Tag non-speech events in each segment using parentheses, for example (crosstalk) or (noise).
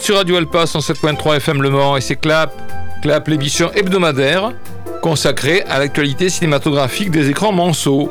Êtes sur Radio Alpa 107.3 FM Le Mans et c'est Clap, Clap l'émission hebdomadaire consacrée à l'actualité cinématographique des écrans Manceau.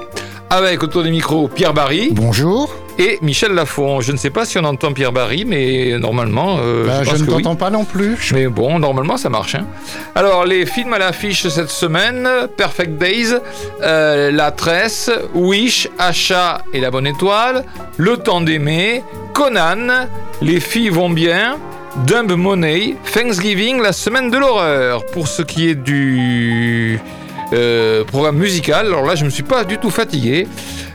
Avec autour des micros Pierre Barry. Bonjour. Et Michel Lafont. Je ne sais pas si on entend Pierre Barry, mais normalement. Euh, bah, je, ne t'entends pas non plus. Mais bon, normalement ça marche. Hein. Alors, les films à l'affiche cette semaine Perfect Days, euh, La Tresse, Wish, Achat et La Bonne Étoile, Le Temps d'aimer, Conan, Les filles vont bien. Dumb Money, Thanksgiving, la semaine de l'horreur. Pour ce qui est du euh, programme musical. Alors là, je me suis pas du tout fatigué.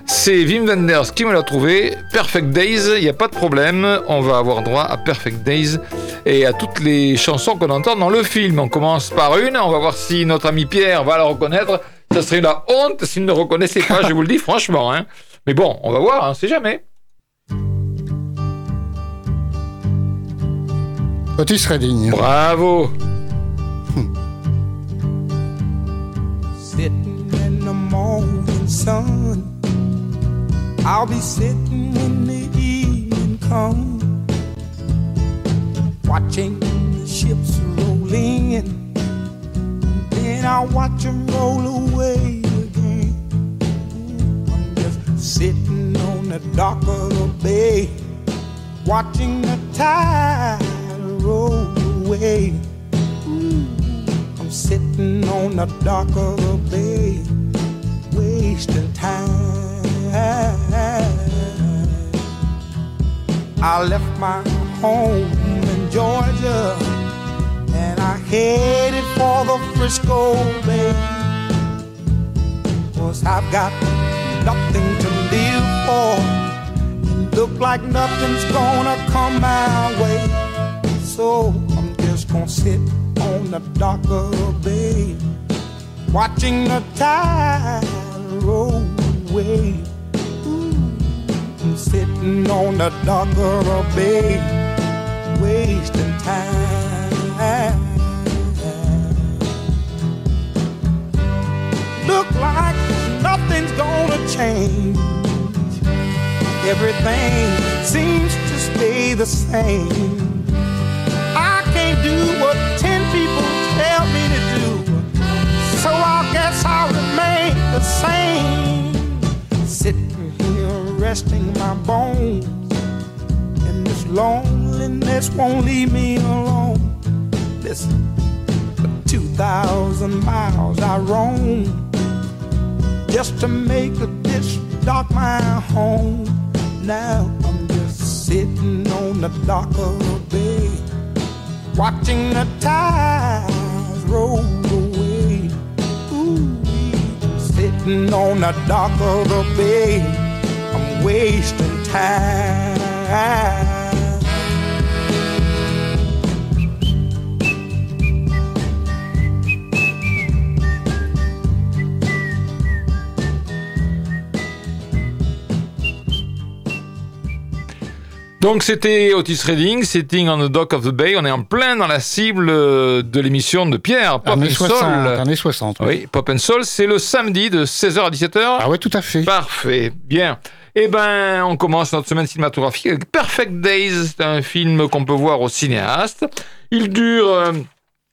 C'est Wim Wenders qui me l'a trouvé. Perfect Days, il n'y a pas de problème. On va avoir droit à Perfect Days et à toutes les chansons qu'on entend dans le film. On commence par une. On va voir si notre ami Pierre va la reconnaître. Ça serait la honte s'il ne reconnaissait pas, je vous le dis franchement. Hein. Mais bon, on va voir, hein, c'est jamais. Otis Redding. Bravo. sitting in the morning sun. I'll be sitting when the evening comes, watching the ships rolling in. Then I'll watch them roll away again. I'm just sitting on the dock of the bay, watching the tide roll away I'm sitting on the dock of the bay, wasting time. I left my home in Georgia and I headed for the Frisco Bay. Cause I've got nothing to live for. Look like nothing's gonna come my way. So I'm just gonna sit on the dock of the bay, watching the tide roll away. Ooh, I'm sitting on the dock of the bay, wasting time. Look like nothing's gonna change. Everything seems to stay the same guess I'll remain the same. Sitting here resting my bones. And this loneliness won't leave me alone. Listen, for 2,000 miles I roam just to make this dock my home. Now I'm just sitting on the dock of a bay watching the tides roll sitting on the dock of the bay, I'm wasting time. Donc c'était Otis Redding, Sitting on the Dock of the Bay. On est en plein dans la cible de l'émission de Pierre, Pop and 60, Soul. Années 60. Oui. Pop and Soul, c'est le samedi de 16h à 17h. Ah ouais, tout à fait. Parfait, bien. Eh ben, on commence notre semaine cinématographique avec Perfect Days. C'est un film qu'on peut voir au cinéaste. Il dure euh,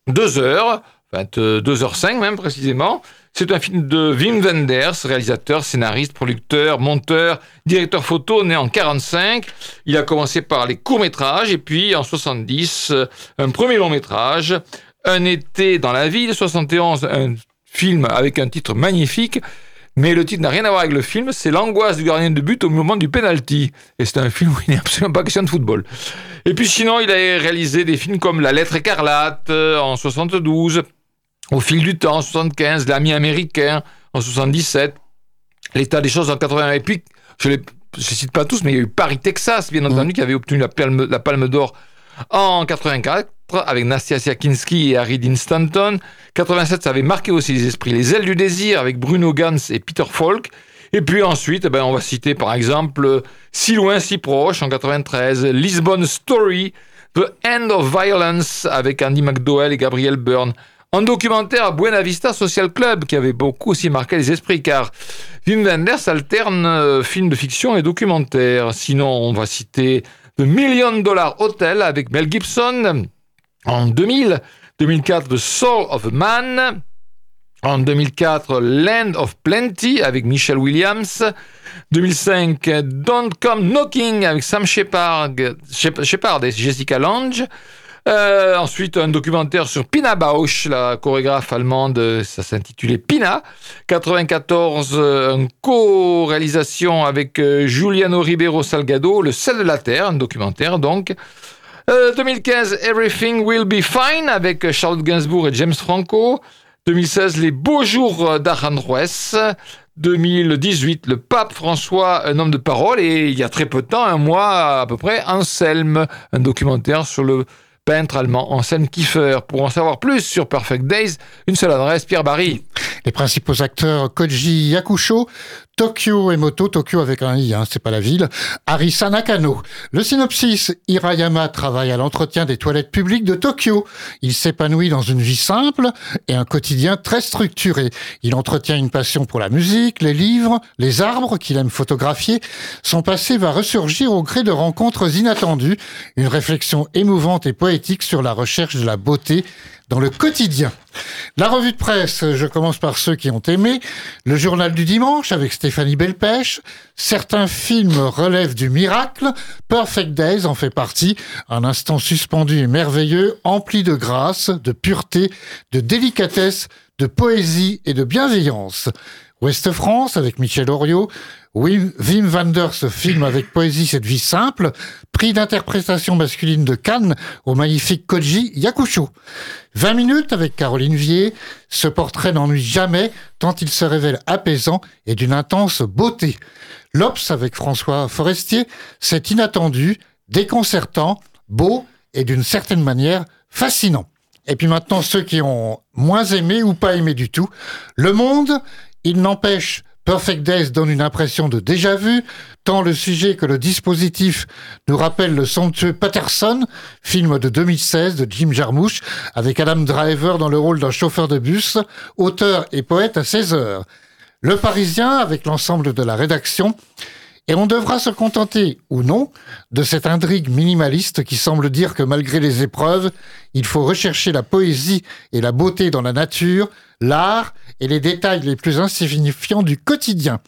deux heures, enfin 2h05 même précisément. C'est un film de Wim Wenders, réalisateur, scénariste, producteur, monteur, directeur photo, né en 45. Il a commencé par les courts-métrages et puis en 70, un premier long-métrage, Un été dans la ville, 71, un film avec un titre magnifique. Mais le titre n'a rien à voir avec le film, c'est l'angoisse du gardien de but au moment du penalty. Et c'est un film où il n'est absolument pas question de football. Et puis sinon, il a réalisé des films comme La lettre écarlate euh, en 72, au fil du temps, en 75, l'ami américain en 77, l'état des choses en 80. Et puis, je ne cite pas tous, mais il y a eu Paris, Texas, bien entendu, mmh. qui avait obtenu la Palme, la palme d'Or en 84 avec Nastia Siakinski et Harry Dean Stanton. 87, ça avait marqué aussi les esprits. Les ailes du désir avec Bruno Gans et Peter Falk. Et puis ensuite, eh ben, on va citer par exemple Si loin, si proche en 93, Lisbon Story, The End of Violence avec Andy McDowell et Gabriel Byrne un documentaire à Buena Vista Social Club qui avait beaucoup aussi marqué les esprits car Wim Wenders alterne euh, film de fiction et documentaire. Sinon, on va citer The Million Dollar Hotel avec Mel Gibson. En 2000, 2004, The Soul of a Man. En 2004, Land of Plenty avec Michelle Williams. 2005, Don't Come Knocking avec Sam Shepard, Shepard et Jessica Lange. Euh, ensuite, un documentaire sur Pina Bausch, la chorégraphe allemande, ça s'intitulait Pina. 94, euh, une co-réalisation avec euh, Giuliano Ribeiro Salgado, Le sel de la terre, un documentaire donc. 2015, Everything Will Be Fine avec Charlotte Gainsbourg et James Franco. 2016, Les Beaux Jours d'Aranjuez. 2018, le pape François, un homme de parole, et il y a très peu de temps, un mois à peu près, Anselme, un documentaire sur le peintre allemand Anselm Kiefer. Pour en savoir plus sur Perfect Days, une seule adresse, Pierre Barry. Les principaux acteurs Koji Yakusho, Tokyo Emoto, Tokyo avec un i, hein, c'est pas la ville, Arisa Nakano. Le synopsis, Hirayama travaille à l'entretien des toilettes publiques de Tokyo. Il s'épanouit dans une vie simple et un quotidien très structuré. Il entretient une passion pour la musique, les livres, les arbres qu'il aime photographier. Son passé va ressurgir au gré de rencontres inattendues, une réflexion émouvante et poétique sur la recherche de la beauté dans le quotidien. La revue de presse, je commence par ceux qui ont aimé. Le journal du dimanche avec Stéphanie Belpèche. Certains films relèvent du miracle. Perfect Days en fait partie. Un instant suspendu et merveilleux, empli de grâce, de pureté, de délicatesse, de poésie et de bienveillance. Ouest France avec Michel Oriot. Wim, Wim Wenders filme avec poésie cette vie simple. Prix d'interprétation masculine de Cannes au magnifique Koji Yakusho. 20 minutes avec Caroline Vier. Ce portrait n'ennuie jamais tant il se révèle apaisant et d'une intense beauté. L'Obs avec François Forestier, c'est inattendu, déconcertant, beau et d'une certaine manière fascinant. Et puis maintenant, ceux qui ont moins aimé ou pas aimé du tout. Le Monde, il n'empêche Perfect Days donne une impression de déjà-vu, tant le sujet que le dispositif nous rappelle le somptueux Patterson, film de 2016 de Jim Jarmusch, avec Adam Driver dans le rôle d'un chauffeur de bus, auteur et poète à 16 heures. Le Parisien, avec l'ensemble de la rédaction, et on devra se contenter, ou non, de cette intrigue minimaliste qui semble dire que malgré les épreuves, il faut rechercher la poésie et la beauté dans la nature, l'art et les détails les plus insignifiants du quotidien.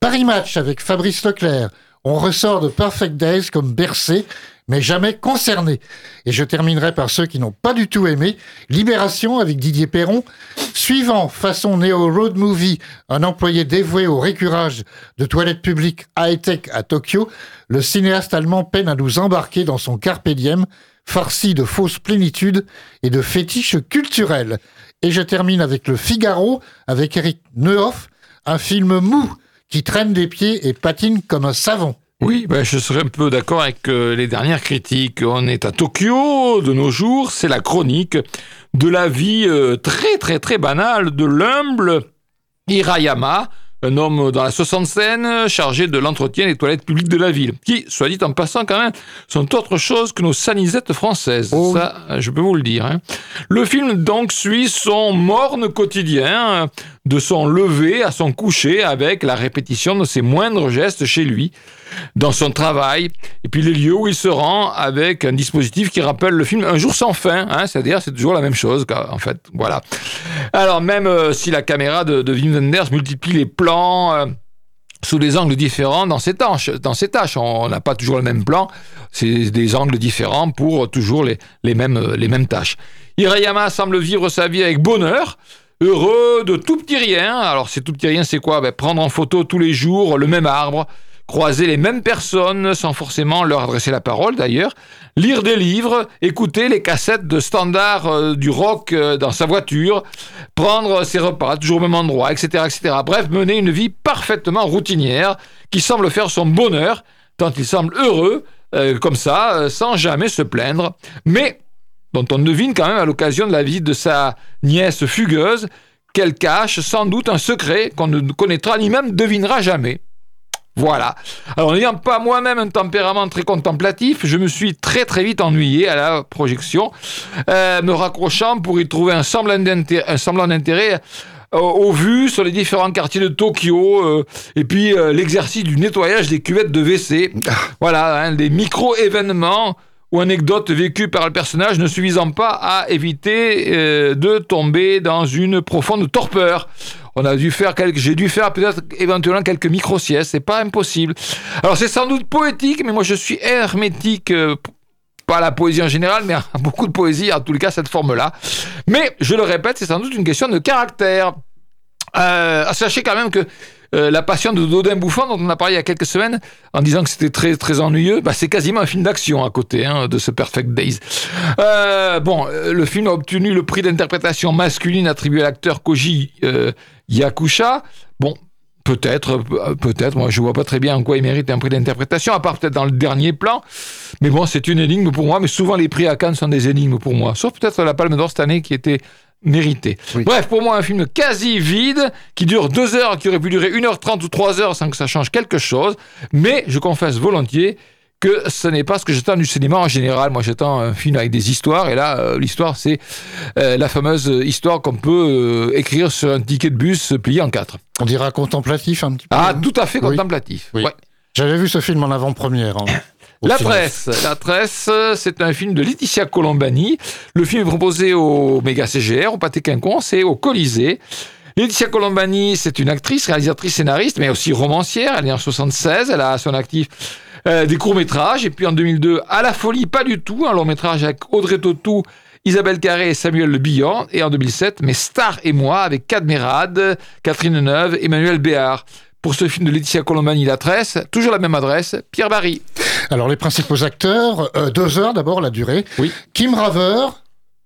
Paris Match avec Fabrice Leclerc. On ressort de Perfect Days comme bercé mais jamais concernés. Et je terminerai par ceux qui n'ont pas du tout aimé. Libération avec Didier Perron. Suivant, façon Neo Road Movie, un employé dévoué au récurage de toilettes publiques high-tech à Tokyo, le cinéaste allemand peine à nous embarquer dans son carpe diem, farci de fausses plénitudes et de fétiches culturels. Et je termine avec Le Figaro, avec Eric Neuhoff, un film mou qui traîne des pieds et patine comme un savon. Oui, ben je serais un peu d'accord avec euh, les dernières critiques. On est à Tokyo de nos jours, c'est la chronique de la vie euh, très très très banale de l'humble Hirayama, un homme dans la soixantaine chargé de l'entretien des toilettes publiques de la ville, qui, soit dit en passant quand même, sont autre chose que nos sanisettes françaises. Oh Ça, je peux vous le dire. Hein. Le film donc suit son morne quotidien, de son lever à son coucher, avec la répétition de ses moindres gestes chez lui dans son travail, et puis les lieux où il se rend avec un dispositif qui rappelle le film Un jour sans fin, hein, c'est-à-dire c'est toujours la même chose, en fait. Voilà. Alors même euh, si la caméra de, Wim Wenders multiplie les plans euh, sous des angles différents dans ses tâches, on n'a pas toujours le même plan, c'est des angles différents pour toujours les, mêmes, euh, les mêmes tâches. Hirayama semble vivre sa vie avec bonheur, heureux de tout petit rien. Alors, c'est tout petit rien, c'est quoi? Ben, Prendre en photo tous les jours le même arbre, croiser les mêmes personnes sans forcément leur adresser la parole d'ailleurs, lire des livres, écouter les cassettes de standard euh, du rock euh, dans sa voiture, prendre ses repas toujours au même endroit, etc., etc. Bref, mener une vie parfaitement routinière qui semble faire son bonheur, tant il semble heureux, euh, comme ça, sans jamais se plaindre, mais dont on devine quand même à l'occasion de la visite de sa nièce fugueuse qu'elle cache sans doute un secret qu'on ne connaîtra ni même devinera jamais. Voilà. Alors, n'ayant pas moi-même un tempérament très contemplatif, je me suis très très vite ennuyé à la projection, euh, me raccrochant pour y trouver un semblant d'intérêt euh, aux vues sur les différents quartiers de Tokyo, euh, et puis l'exercice du nettoyage des cuvettes de WC. Voilà, hein, des micro-événements ou anecdotes vécues par le personnage ne suffisant pas à éviter euh, de tomber dans une profonde torpeur. On a dû faire quelques, j'ai dû faire peut-être éventuellement quelques micro-siestes, c'est pas impossible. Alors c'est sans doute poétique, mais moi je suis hermétique, euh, pas la poésie en général, mais à (laughs) beaucoup de poésie, en les cas cette forme-là. Mais je le répète, c'est sans doute une question de caractère. Euh, sachez quand même que euh, La Passion de Dodin Bouffon, dont on a parlé il y a quelques semaines, en disant que c'était très très ennuyeux, bah, c'est quasiment un film d'action à côté hein, de ce Perfect Days. Euh, bon, euh, le film a obtenu le prix d'interprétation masculine attribué à l'acteur Koji euh, Yakusha. Bon, peut-être, euh, peut-être, moi je vois pas très bien en quoi il mérite un prix d'interprétation, à part peut-être dans le dernier plan. Mais bon, c'est une énigme pour moi, mais souvent les prix à Cannes sont des énigmes pour moi. Sauf peut-être la Palme d'Or cette année qui était mérité. Oui. Bref, pour moi, un film quasi vide, qui dure deux heures, qui aurait pu durer 1h30 ou 3 heures sans que ça change quelque chose. Mais je confesse volontiers que ce n'est pas ce que j'attends du cinéma en général. Moi, j'attends un film avec des histoires, et là, euh, l'histoire, c'est euh, la fameuse histoire qu'on peut euh, écrire sur un ticket de bus plié en quatre. On dira contemplatif un petit peu. Ah, hein tout à fait contemplatif. Oui. Ouais. J'avais vu ce film en avant-première. hein, La. Tresse, La Tresse, euh, c'est un film de Laetitia Colombani. Le film est proposé au Méga CGR, au Pâté Quinconce et au Colisée. Laetitia Colombani, c'est une actrice, réalisatrice, scénariste, mais aussi romancière. Elle est en 76, elle a à son actif euh, des courts-métrages. Et puis en 2002, À la folie, pas du tout, un long-métrage avec Audrey Tautou, Isabelle Carré et Samuel Le Billon. Et en 2007, Mes Stars et moi, avec Cadmerade, Catherine Neuve, Emmanuel Béard. Pour ce film de Laetitia Colombani, La Tresse, toujours la même adresse, Pierre Barry. Alors les principaux acteurs, euh, deux heures d'abord la durée. Oui. Kim Raver,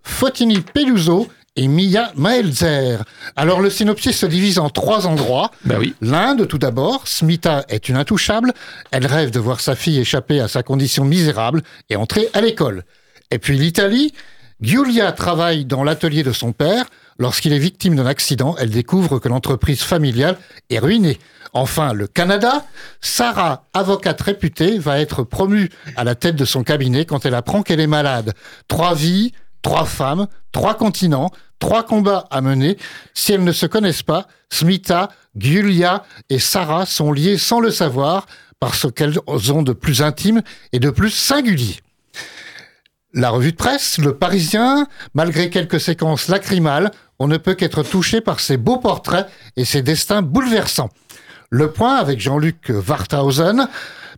Fotini Peluso et Mia Maelzer. Alors le synopsis se divise en trois endroits. Ben oui. L'Inde, tout d'abord, Smita est une intouchable. Elle rêve de voir sa fille échapper à sa condition misérable et entrer à l'école. Et puis l'Italie, Giulia travaille dans l'atelier de son père. Lorsqu'il est victime d'un accident, elle découvre que l'entreprise familiale est ruinée. Enfin, le Canada, Sarah, avocate réputée, va être promue à la tête de son cabinet quand elle apprend qu'elle est malade. Trois vies, trois femmes, trois continents, trois combats à mener. Si elles ne se connaissent pas, Smita, Giulia et Sarah sont liées sans le savoir parce qu'elles ont de plus intime et de plus singulier. La revue de presse, Le Parisien, malgré quelques séquences lacrymales, on ne peut qu'être touché par ses beaux portraits et ses destins bouleversants. Le Point avec Jean-Luc Warthausen,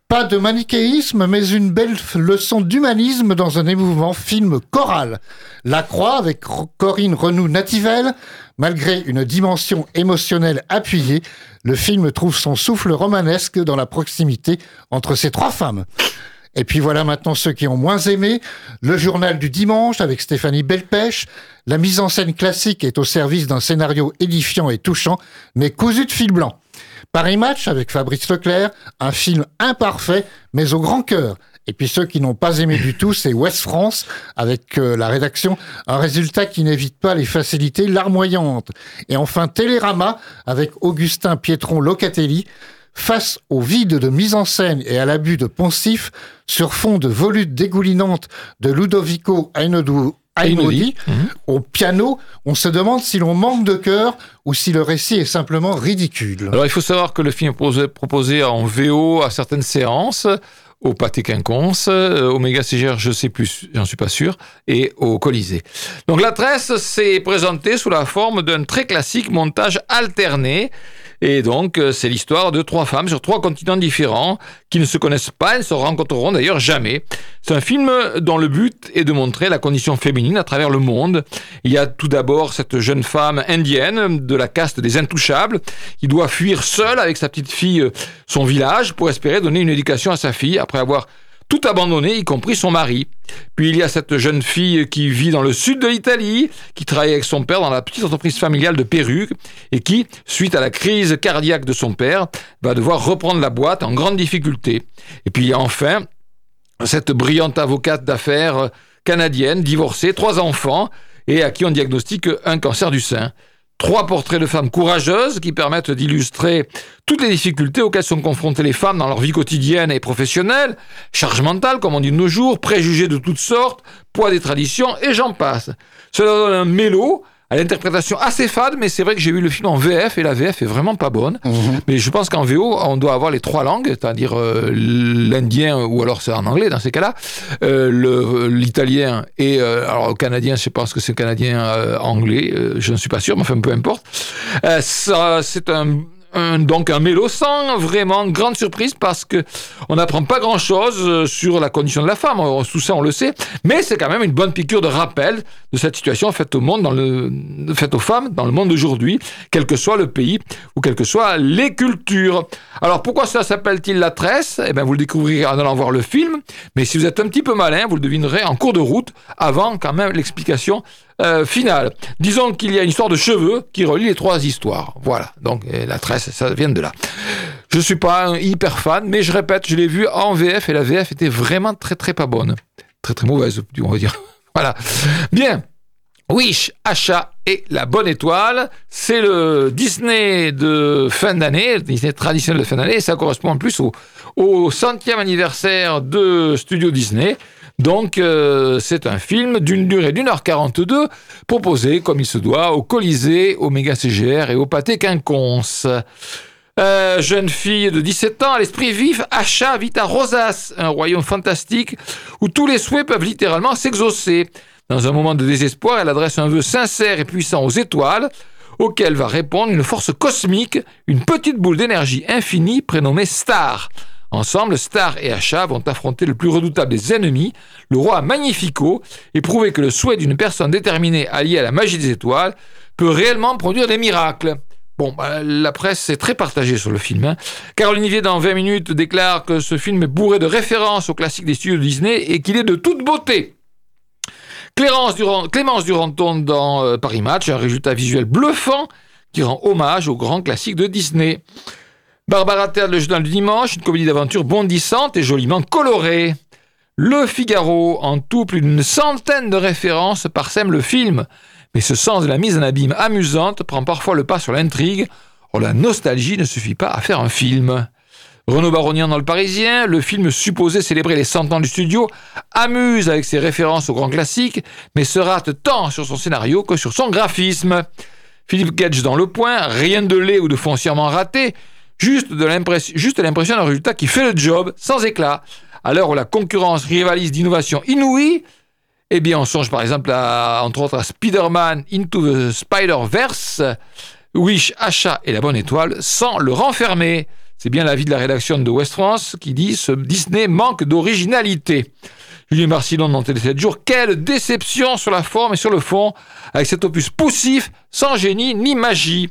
pas de manichéisme, mais une belle leçon d'humanisme dans un émouvant film choral. La Croix avec Corinne Renou-Nativelle, malgré une dimension émotionnelle appuyée, le film trouve son souffle romanesque dans la proximité entre ces trois femmes. Et puis voilà maintenant ceux qui ont moins aimé. Le journal du dimanche avec Stéphanie Belpèche. La mise en scène classique est au service d'un scénario édifiant et touchant, mais cousu de fil blanc. Paris Match avec Fabrice Leclerc, un film imparfait, mais au grand cœur. Et puis ceux qui n'ont pas aimé du tout, c'est West France, avec euh, la rédaction, un résultat qui n'évite pas les facilités larmoyantes. Et enfin Télérama, avec Augustin Pietron Locatelli, face au vide de mise en scène et à l'abus de poncifs, sur fond de volutes dégoulinantes de Ludovico Einaudi, Einaudi, au piano, on se demande si l'on manque de cœur ou si le récit est simplement ridicule. Alors il faut savoir que le film est proposé, en VO à certaines séances, au Pâté Quinconce, euh, au Méga CGR, je sais plus, j'en suis pas sûr, et au Colisée. Donc la tresse s'est présentée sous la forme d'un très classique montage alterné. Et donc, euh, c'est l'histoire de trois femmes sur trois continents différents qui ne se connaissent pas et ne se rencontreront d'ailleurs jamais. C'est un film dont le but est de montrer la condition féminine à travers le monde. Il y a tout d'abord cette jeune femme indienne de la caste des intouchables qui doit fuir seule avec sa petite fille euh, son village pour espérer donner une éducation à sa fille après avoir tout abandonné, y compris son mari. Puis il y a cette jeune fille qui vit dans le sud de l'Italie, qui travaille avec son père dans la petite entreprise familiale de perruques, et qui, suite à la crise cardiaque de son père, va devoir reprendre la boîte en grande difficulté. Et puis il y a enfin cette brillante avocate d'affaires canadienne, divorcée, trois enfants, et à qui on diagnostique un cancer du sein. Trois portraits de femmes courageuses qui permettent d'illustrer toutes les difficultés auxquelles sont confrontées les femmes dans leur vie quotidienne et professionnelle, charge mentale comme on dit de nos jours, préjugés de toutes sortes, poids des traditions et j'en passe. Cela donne un mélo à l'interprétation assez fade, mais c'est vrai que j'ai vu le film en VF et la VF est vraiment pas bonne. Mhm. Mais je pense qu'en VO, on doit avoir les trois langues, c'est-à-dire euh, l'indien ou alors c'est en anglais dans ces cas-là, euh, l'italien et euh, alors canadien, je pense que c'est canadien euh, anglais, euh, je ne suis pas sûr, mais enfin peu importe. Euh, ça, c'est un, donc un mélo sans vraiment grande surprise parce que on n'apprend pas grand-chose euh, sur la condition de la femme. On- Tout ça, on le sait, mais c'est quand même une bonne piqûre de rappel de cette situation faite au monde, dans le, faite aux femmes dans le monde d'aujourd'hui, quel que soit le pays ou quelles que soient les cultures. Alors pourquoi ça s'appelle-t-il la tresse? Eh bien, vous le découvrirez en allant voir le film. Mais si vous êtes un petit peu malin, vous le devinerez en cours de route, avant quand même l'explication euh, finale. Disons qu'il y a une histoire de cheveux qui relie les trois histoires. Voilà. Donc la tresse, ça vient de là. Je suis pas un hyper fan, mais je répète, je l'ai vu en VF et la VF était vraiment très très pas bonne, très très mauvaise, on va dire. (laughs) Voilà. Bien. Wish, achat et la bonne étoile, c'est le Disney de fin d'année, Disney traditionnel de fin d'année, ça correspond en plus au, au centième anniversaire de Studio Disney. Donc, euh, c'est un film d'une durée d'une heure 42, proposé, comme il se doit, au Colisée, au Méga CGR et au Pâté Quinconce. Euh, jeune fille de 17 ans, à l'esprit vif, Asha vit à Rosas, un royaume fantastique où tous les souhaits peuvent littéralement s'exaucer. Dans un moment de désespoir, elle adresse un vœu sincère et puissant aux étoiles, auquel va répondre une force cosmique, une petite boule d'énergie infinie prénommée Star. Ensemble, Star et Asha vont affronter le plus redoutable des ennemis, le roi Magnifico, et prouver que le souhait d'une personne déterminée alliée à la magie des étoiles peut réellement produire des miracles. Bon, bah, la presse est très partagée sur le film. hein. Carole Nivier, dans 20 minutes, déclare que ce film est bourré de références aux classiques des studios Disney et qu'il est de toute beauté. Clémence, Durand, Clémence dans euh, Paris Match, un résultat visuel bluffant qui rend hommage aux grands classiques de Disney. Barbara Terre, le journal du dimanche, une comédie d'aventure bondissante et joliment colorée. Le Figaro, en tout plus d'une centaine de références parsème le film. Mais ce sens de la mise en abîme amusante prend parfois le pas sur l'intrigue. Or, la nostalgie ne suffit pas à faire un film. Renaud Baronian dans Le Parisien, le film supposé célébrer les 100 ans du studio, amuse avec ses références aux grands classiques, mais se rate tant sur son scénario que sur son graphisme. Philippe Gage dans Le Point, rien de laid ou de foncièrement raté, juste de l'impression d'un résultat qui fait le job, sans éclat. À l'heure où la concurrence rivalise d'innovations inouïes, eh bien, on songe par exemple, à, entre autres, Spider-Man Into the Spider-Verse, Wish, Achat et la bonne étoile, sans le renfermer. C'est bien l'avis de la rédaction de West France qui dit ce Disney manque d'originalité. Julien Marcillon dans Télé 7 jours, quelle déception sur la forme et sur le fond, avec cet opus poussif, sans génie ni magie.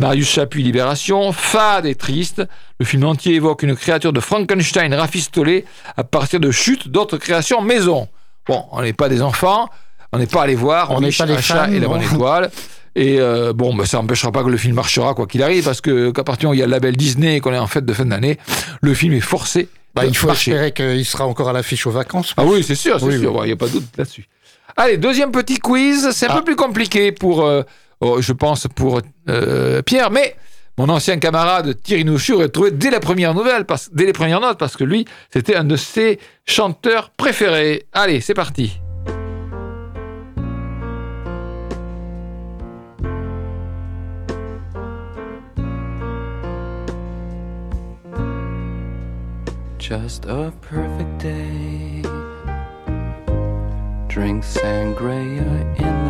Marius Chapuis, Libération, fade et triste, le film entier évoque une créature de Frankenstein rafistolée à partir de chutes d'autres créations maison. Bon, on n'est pas des enfants, on n'est pas allé voir, On est pas des achat fans, et la bonne étoile. Et euh, bon, bah, ça n'empêchera pas que le film marchera quoi qu'il arrive, parce que qu'à partir où il y a le label Disney et qu'on est en fête de fin d'année, le film est forcé. Bah, il faut marcher. espérer qu'il sera encore à l'affiche aux vacances. Ah oui, c'est sûr, c'est Oui, sûr, il n'y a pas de doute là-dessus. Allez, deuxième petit quiz, c'est un Ah. peu plus compliqué pour, euh, oh, je pense, pour euh, Pierre, mais mon ancien camarade Thierry Nouchu aurait trouvé dès la première nouvelle, dès les premières notes, parce que lui, c'était un de ses chanteurs préférés. Allez, c'est parti. Just a perfect day. Drink sangria in the.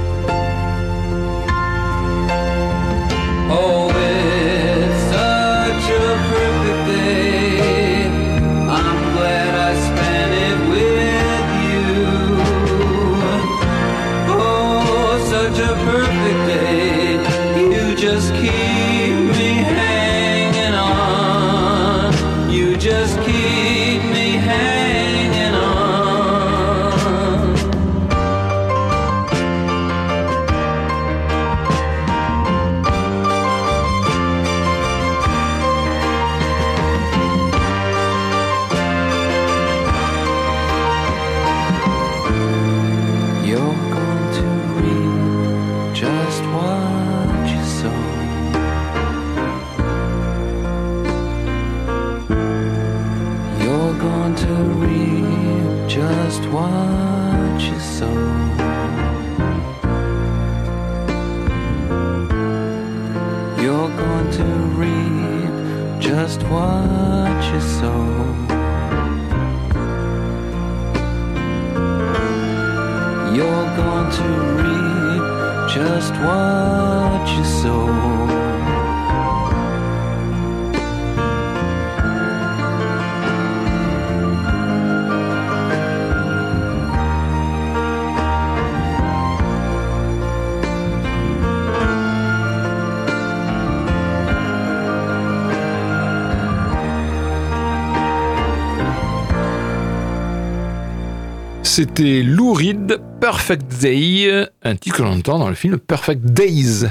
C'était Lou Perfect Day, un titre que l'on entend dans le film Perfect Days.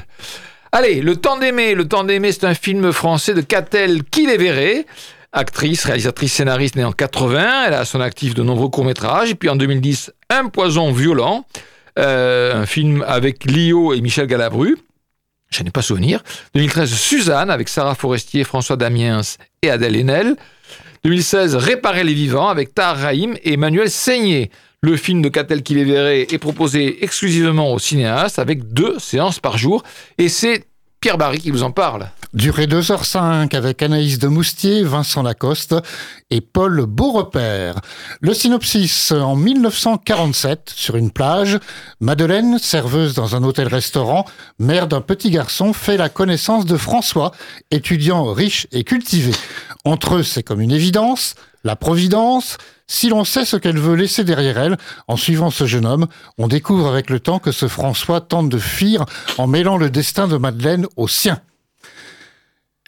Allez, Le Temps d'aimer. Le Temps d'aimer, c'est un film français de Catel Kiléveré, actrice, réalisatrice, scénariste née en 80. Elle a à son actif de nombreux courts-métrages. Et puis en 2010, Un poison violent, euh, un film avec Lio et Michel Galabru. Je n'ai pas souvenir. 2013, Suzanne avec Sarah Forestier, François Damiens et Adèle Haenel. 2016, Réparer les vivants avec Tahar Rahim et Emmanuel Seigné. Le film de Catel Kiléveré est proposé exclusivement aux cinéastes avec deux séances par jour. Et c'est Pierre Barry qui vous en parle. Durée 2h05 avec Anaïs de Moustier, Vincent Lacoste et Paul Beaurepaire. Le synopsis en 1947, sur une plage, Madeleine, serveuse dans un hôtel-restaurant, mère d'un petit garçon, fait la connaissance de François, étudiant riche et cultivé. Entre eux, c'est comme une évidence, la providence. Si l'on sait ce qu'elle veut laisser derrière elle, en suivant ce jeune homme, on découvre avec le temps que ce François tente de fuir en mêlant le destin de Madeleine au sien.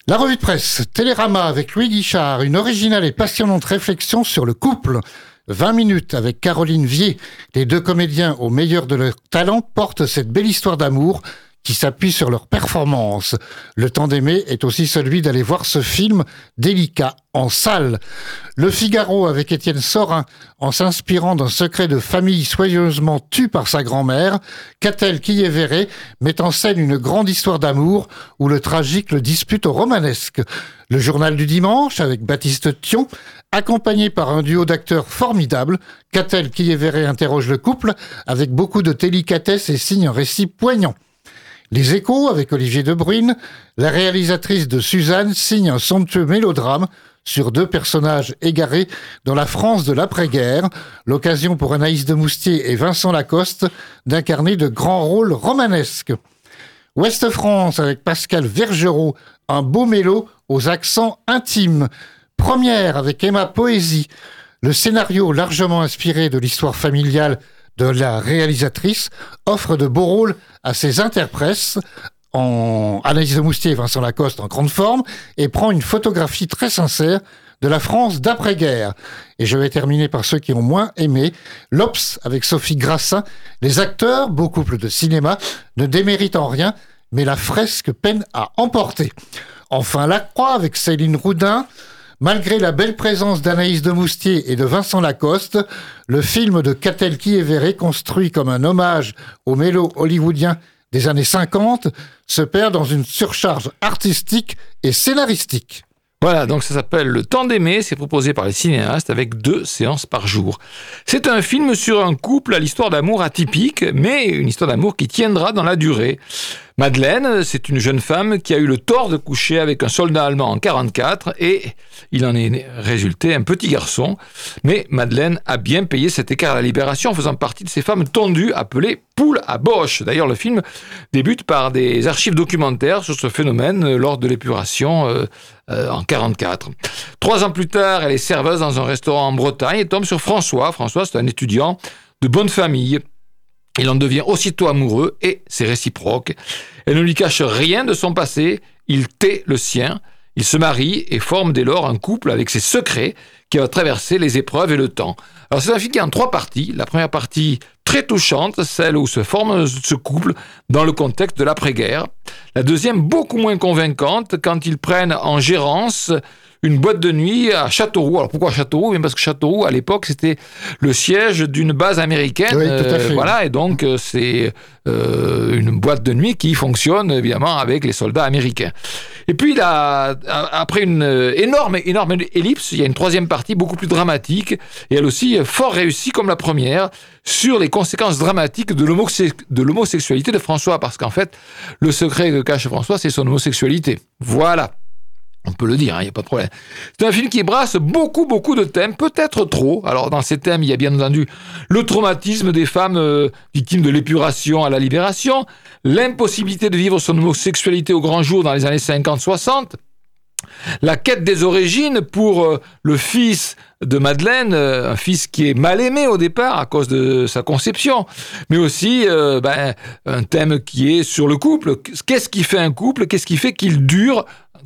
La revue de presse, Télérama avec Louis Guichard, une originale et passionnante réflexion sur le couple. 20 minutes avec Caroline Vier. Les deux comédiens au meilleur de leur talent portent cette belle histoire d'amour qui s'appuie sur leur performance. Le temps d'aimer est aussi celui d'aller voir ce film délicat en salle. Le Figaro avec Étienne Sorin, en s'inspirant d'un secret de famille soigneusement tu par sa grand-mère, Catel qui est verré met en scène une grande histoire d'amour où le tragique le dispute au romanesque. Le journal du dimanche avec Baptiste Thion, accompagné par un duo d'acteurs formidables, Catel qui est verré interroge le couple avec beaucoup de délicatesse et signe un récit poignant. Les Échos avec Olivier Debrune, la réalisatrice de Suzanne signe un somptueux mélodrame sur deux personnages égarés dans la France de l'après-guerre, l'occasion pour Anaïs de Moustier et Vincent Lacoste d'incarner de grands rôles romanesques. Ouest France avec Pascal Vergerot, un beau mélo aux accents intimes. Première avec Emma Poésie, le scénario largement inspiré de l'histoire familiale de la réalisatrice offre de beaux rôles à ses interprètes en Anaïs de Moustier et Vincent Lacoste en grande forme et prend une photographie très sincère de la France d'après-guerre. Et je vais terminer par ceux qui ont moins aimé. L'Obs avec Sophie Grassin. Les acteurs, beau couple de cinéma, ne déméritent en rien, mais la fresque peine à emporter. Enfin, La Croix avec Céline Roudin. Malgré la belle présence d'Anaïs de Moustier et de Vincent Lacoste, le film de Catel qui est verré, construit comme un hommage au mélo hollywoodien des années 50 se perd dans une surcharge artistique et scénaristique. Voilà, donc ça s'appelle Le temps d'aimer, c'est proposé par les cinéastes avec deux séances par jour. C'est un film sur un couple à l'histoire d'amour atypique, mais une histoire d'amour qui tiendra dans la durée. Madeleine, c'est une jeune femme qui a eu le tort de coucher avec un soldat allemand en 44 et il en est résulté un petit garçon. Mais Madeleine a bien payé cet écart à la libération en faisant partie de ces femmes tondues appelées poules à Bosch. D'ailleurs, le film débute par des archives documentaires sur ce phénomène lors de l'épuration euh, euh, en 44. Trois ans plus tard, elle est serveuse dans un restaurant en Bretagne et tombe sur François. François, c'est un étudiant de bonne famille il en devient aussitôt amoureux et c'est réciproque. Elle ne lui cache rien de son passé, il tait le sien. Il se marie et forme dès lors un couple avec ses secrets qui va traverser les épreuves et le temps. Alors c'est un film qui est en trois parties. La première partie très touchante, celle où se forme ce couple dans le contexte de l'après-guerre. La deuxième beaucoup moins convaincante quand ils prennent en gérance une boîte de nuit à Châteauroux. Alors pourquoi Châteauroux? Parce que Châteauroux, à l'époque, c'était le siège d'une base américaine. Oui, tout à fait. Euh, voilà, et donc euh, c'est euh, une boîte de nuit qui fonctionne évidemment avec les soldats américains. Et puis là, après une énorme, énorme ellipse, il y a une troisième partie beaucoup plus dramatique et elle aussi fort réussie comme la première sur les conséquences dramatiques de l'homosexualité de François. Parce qu'en fait, le secret que cache François, c'est son homosexualité. Voilà. On peut le dire, il hein, n'y a pas de problème. C'est un film qui brasse beaucoup, beaucoup de thèmes, peut-être trop. Alors, dans ces thèmes, il y a bien entendu le traumatisme des femmes euh, victimes de l'épuration à la libération, l'impossibilité de vivre son homosexualité au grand jour dans les années 50-60, la quête des origines pour euh, le fils de Madeleine, euh, un fils qui est mal aimé au départ à cause de sa conception, mais aussi ben, un thème qui est sur le couple. Qu'est-ce qui fait un couple? Qu'est-ce qui fait qu'il dure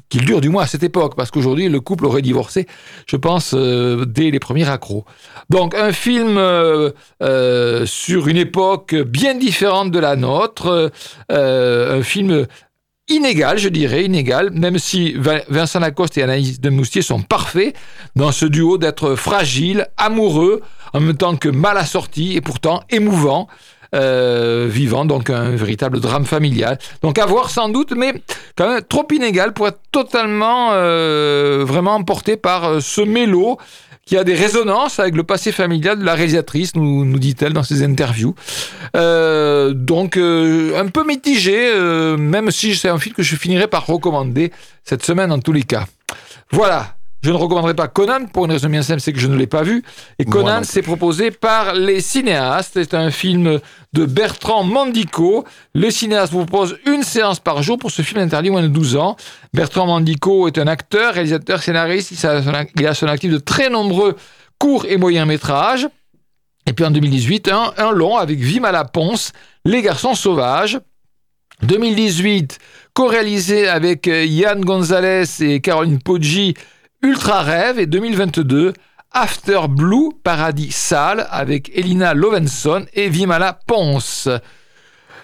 qu'il dure du moins à cette époque, parce qu'aujourd'hui le couple aurait divorcé, je pense, euh, dès les premiers accros. Donc un film euh, euh, sur une époque bien différente de la nôtre, un film inégal, je dirais, inégal, même si Vincent Lacoste et Anaïs de Moustier sont parfaits dans ce duo d'être fragile, amoureux, en même temps que mal assorti et pourtant émouvant. Euh, vivant, donc un véritable drame familial. Donc à voir sans doute, mais quand même trop inégal pour être totalement euh, vraiment emporté par euh, ce mélo qui a des résonances avec le passé familial de la réalisatrice, nous, nous dit-elle dans ses interviews. donc un peu mitigé, même si c'est un film que je finirai par recommander cette semaine en tous les cas. Voilà, je ne recommanderais pas Conan pour une raison bien simple, c'est que je ne l'ai pas vu. Et Conan, c'est proposé par les cinéastes. C'est un film de Bertrand Mandico. Le cinéaste vous propose une séance par jour pour ce film interdit moins de 12 ans. Bertrand Mandico est un acteur, réalisateur, scénariste. Il a son actif de très nombreux courts et moyens métrages. Et puis en 2018, un, un long avec Vimala Ponce, Les garçons sauvages. 2018, co-réalisé avec euh, Yann Gonzalez et Caroline Poggi, Ultra Rêve et 2022 After Blue Paradis Sale avec Elina Lovenson et Vimala Ponce.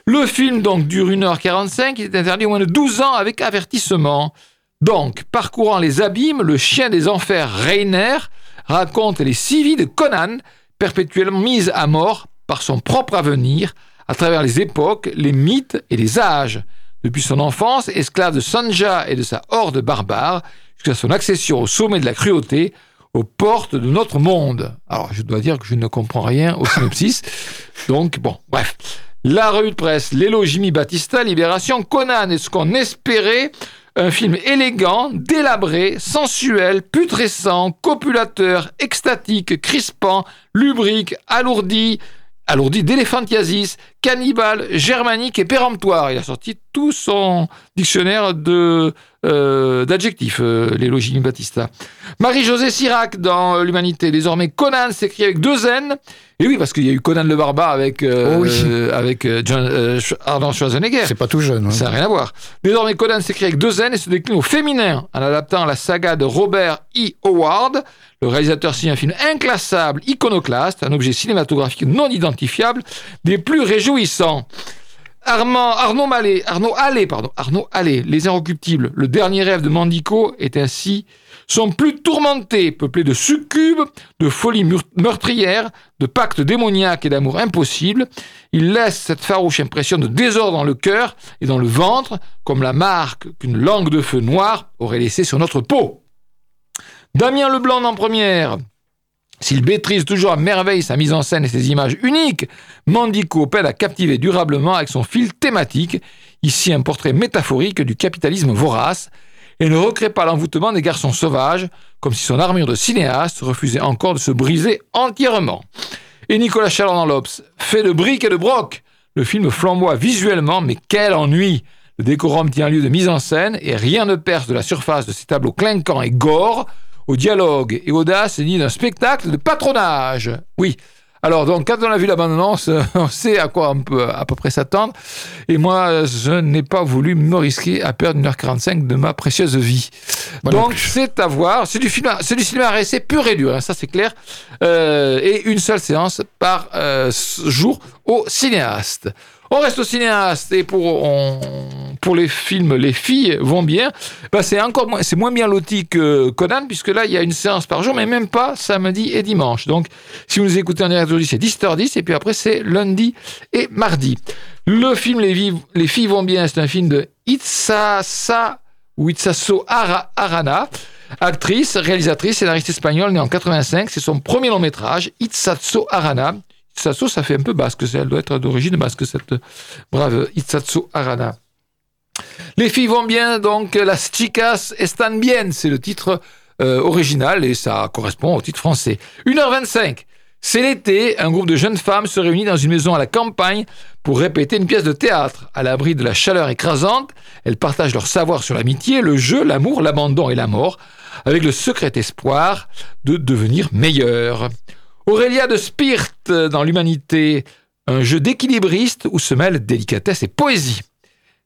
Le film donc dure 1h45, il est interdit au moins de 12 ans avec avertissement. Donc, parcourant les abîmes, le chien des enfers Rainer raconte les six de Conan, perpétuellement mises à mort par son propre avenir, à travers les époques, les mythes et les âges. Depuis son enfance, esclave de Sanja et de sa horde barbare, jusqu'à son accession au sommet de la cruauté, aux portes de notre monde. Alors, je dois dire que je ne comprends rien au synopsis. (laughs) Donc, bon, bref. La revue de presse, l'élo Jimmy Battista, Libération, Conan est ce qu'on espérait. Un film élégant, délabré, sensuel, putrescent, copulateur, extatique, crispant, lubrique, alourdi, alourdi d'éléphantiasis, cannibale, germanique et péremptoire? Il a sorti tout son dictionnaire de euh, d'adjectifs, euh, l'élogie Batista. Marie-Josée Sirac dans L'Humanité. Désormais, Conan s'écrit avec deux N. Et oui, parce qu'il y a eu Conan le Barbare avec, euh, Oh avec John, Arnold Schwarzenegger. C'est pas tout jeune. hein. Ça n'a rien à voir. Désormais, Conan s'écrit avec deux N et se décline au féminin en adaptant la saga de Robert E. Howard. Le réalisateur signe un film inclassable, iconoclaste, un objet cinématographique non identifiable, des plus réjouissants. Armand, Arnaud Mallet, Arnaud Allais, pardon, Arnaud Allais, Les Inrecuptibles, le dernier rêve de Mandico est ainsi sont plus tourmentés, peuplés de succubes, de folies meurtrières, de pactes démoniaques et d'amour impossible. Ils laissent cette farouche impression de désordre dans le cœur et dans le ventre, comme la marque qu'une langue de feu noir aurait laissée sur notre peau. Damien Leblanc en première, s'il maîtrise toujours à merveille sa mise en scène et ses images uniques, Mandico peine à captiver durablement avec son fil thématique, ici un portrait métaphorique du capitalisme vorace, et ne recrée pas l'envoûtement des garçons sauvages, comme si son armure de cinéaste refusait encore de se briser entièrement. Et Nicolas Chaland dans l'Obs, fait de briques et de broc, le film flamboie visuellement, mais quel ennui. Le décorum tient lieu de mise en scène et rien ne perce de la surface de ces tableaux clinquants et gore au dialogue et audace ni d'un spectacle de patronage. Oui, alors, donc, quand on a vu la bande-annonce, (laughs) on sait à quoi on peut à peu près s'attendre. Et moi, je n'ai pas voulu me risquer à perdre 1h45 de ma précieuse vie. donc, c'est à voir. C'est du, film, c'est du cinéma à pur et dur, hein, ça c'est clair. Euh, et une seule séance par euh, jour au cinéaste. On reste au cinéaste et pour, les films, les filles vont bien. Bah, c'est encore moins, bien loti que Conan, puisque là, il y a une séance par jour, mais même pas samedi et dimanche. Donc, si vous nous écoutez en direct aujourd'hui, c'est 10h10, et puis après, c'est lundi et mardi. Le film Les, les filles vont bien, c'est un film de Itzasa ou Itzaso Arana. Actrice, réalisatrice, scénariste espagnole, née en 85. C'est son premier long métrage, Itzatso Arana. Itsaso, ça fait un peu basque, elle doit être d'origine basque, cette brave Itsatsu Arana. Les filles vont bien, donc las chicas están bien, c'est le titre euh, original et ça correspond au titre français. 1h25, c'est l'été, un groupe de jeunes femmes se réunit dans une maison à la campagne pour répéter une pièce de théâtre. À l'abri de la chaleur écrasante, elles partagent leur savoir sur l'amitié, le jeu, l'amour, l'abandon et la mort, avec le secret espoir de devenir meilleures. Aurélia de Spirt dans l'humanité, un jeu d'équilibriste où se mêlent délicatesse et poésie.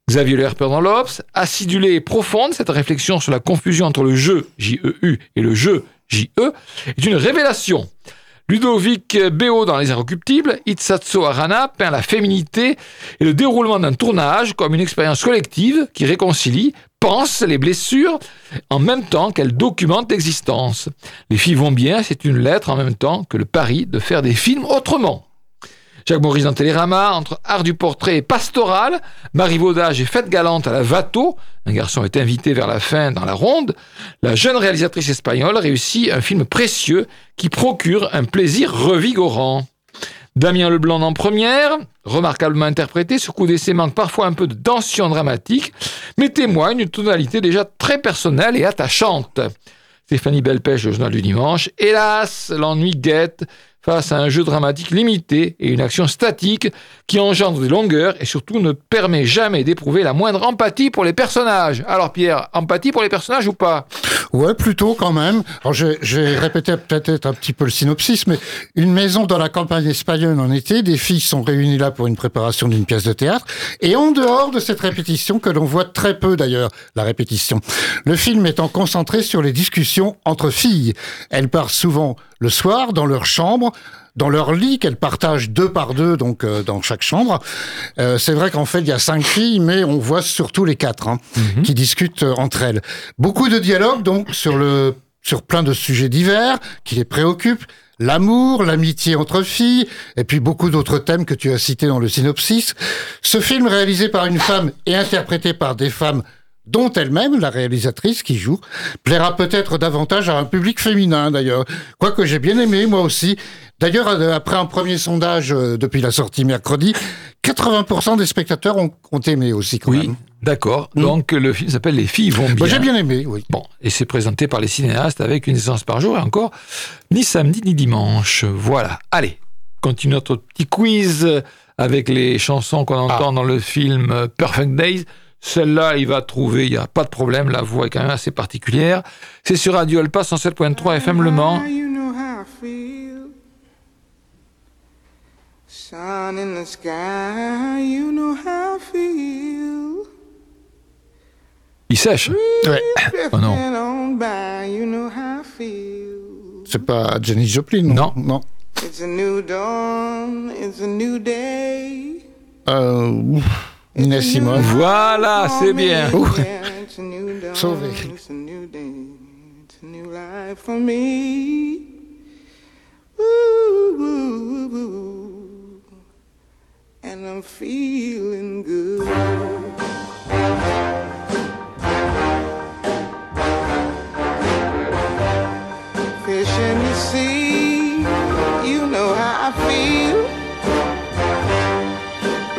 Xavier Lerper dans l'Obs, acidulée et profonde, cette réflexion sur la confusion entre le jeu, J-E-U, et le jeu, J-E, est une révélation. Ludovic Béo dans Les Inrecuptibles, Itsatso Arana peint la féminité et le déroulement d'un tournage comme une expérience collective qui réconcilie, pense les blessures en même temps qu'elle documente l'existence. Les filles vont bien, c'est une lettre en même temps que le pari de faire des films autrement. Jacques Maurice dans Télérama, entre art du portrait et pastoral, marivaudage et fête galante à la Vato, un garçon est invité vers la fin dans la ronde, la jeune réalisatrice espagnole réussit un film précieux qui procure un plaisir revigorant. Damien Leblanc en première, remarquablement interprété, ce coup d'essai manque parfois un peu de tension dramatique, mais témoigne d'une tonalité déjà très personnelle et attachante. Stéphanie Belpêche, le journal du dimanche. Hélas, l'ennui guette face à un jeu dramatique limité et une action statique qui engendre des longueurs et surtout ne permet jamais d'éprouver la moindre empathie pour les personnages. Alors Pierre, empathie pour les personnages ou pas? Ouais, plutôt quand même. Alors j'ai répété peut-être un petit peu le synopsis, mais une maison dans la campagne espagnole en été, des filles sont réunies là pour une préparation d'une pièce de théâtre, et en dehors de cette répétition, que l'on voit très peu d'ailleurs, la répétition, le film étant concentré sur les discussions entre filles. Elles partent souvent le soir dans leur chambre, dans leur lit qu'elles partagent deux par deux, donc euh, dans chaque chambre. Euh, c'est vrai qu'en fait, il y a cinq filles, mais on voit surtout les quatre hein, mhm. qui discutent euh, entre elles. Beaucoup de dialogues, donc, sur, le, sur plein de sujets divers qui les préoccupent. L'amour, l'amitié entre filles, et puis beaucoup d'autres thèmes que tu as cités dans le synopsis. Ce film réalisé par une femme et interprété par des femmes dont elle-même, la réalisatrice qui joue, plaira peut-être davantage à un public féminin d'ailleurs. Quoique j'ai bien aimé, moi aussi. D'ailleurs, euh, après un premier sondage euh, depuis la sortie mercredi, 80% des spectateurs ont, aimé aussi quand oui, d'accord. Hmm. Donc le film s'appelle Les filles vont bah, bien. j'ai bien aimé, oui. Bon, et c'est présenté par les cinéastes avec une séance par jour et encore ni samedi ni dimanche. Voilà. Allez, continue notre petit quiz avec les chansons qu'on entend ah. dans le film euh, Perfect Days. Celle-là, il va trouver, il n'y a pas de problème, la voix est quand même assez particulière. C'est sur Radio Alpa 107.3 FM Le Mans. Il sèche. Ouais. (coughs) Oh non. C'est pas Jenny Joplin, non? Non. non. It's a new dawn, it's a new day. Euh, ouf, Nina Simone. Voilà, c'est bien. Sauvé. It's a new day, it's a new life for me. Ooh, ooh, ooh, ooh. And I'm feeling good.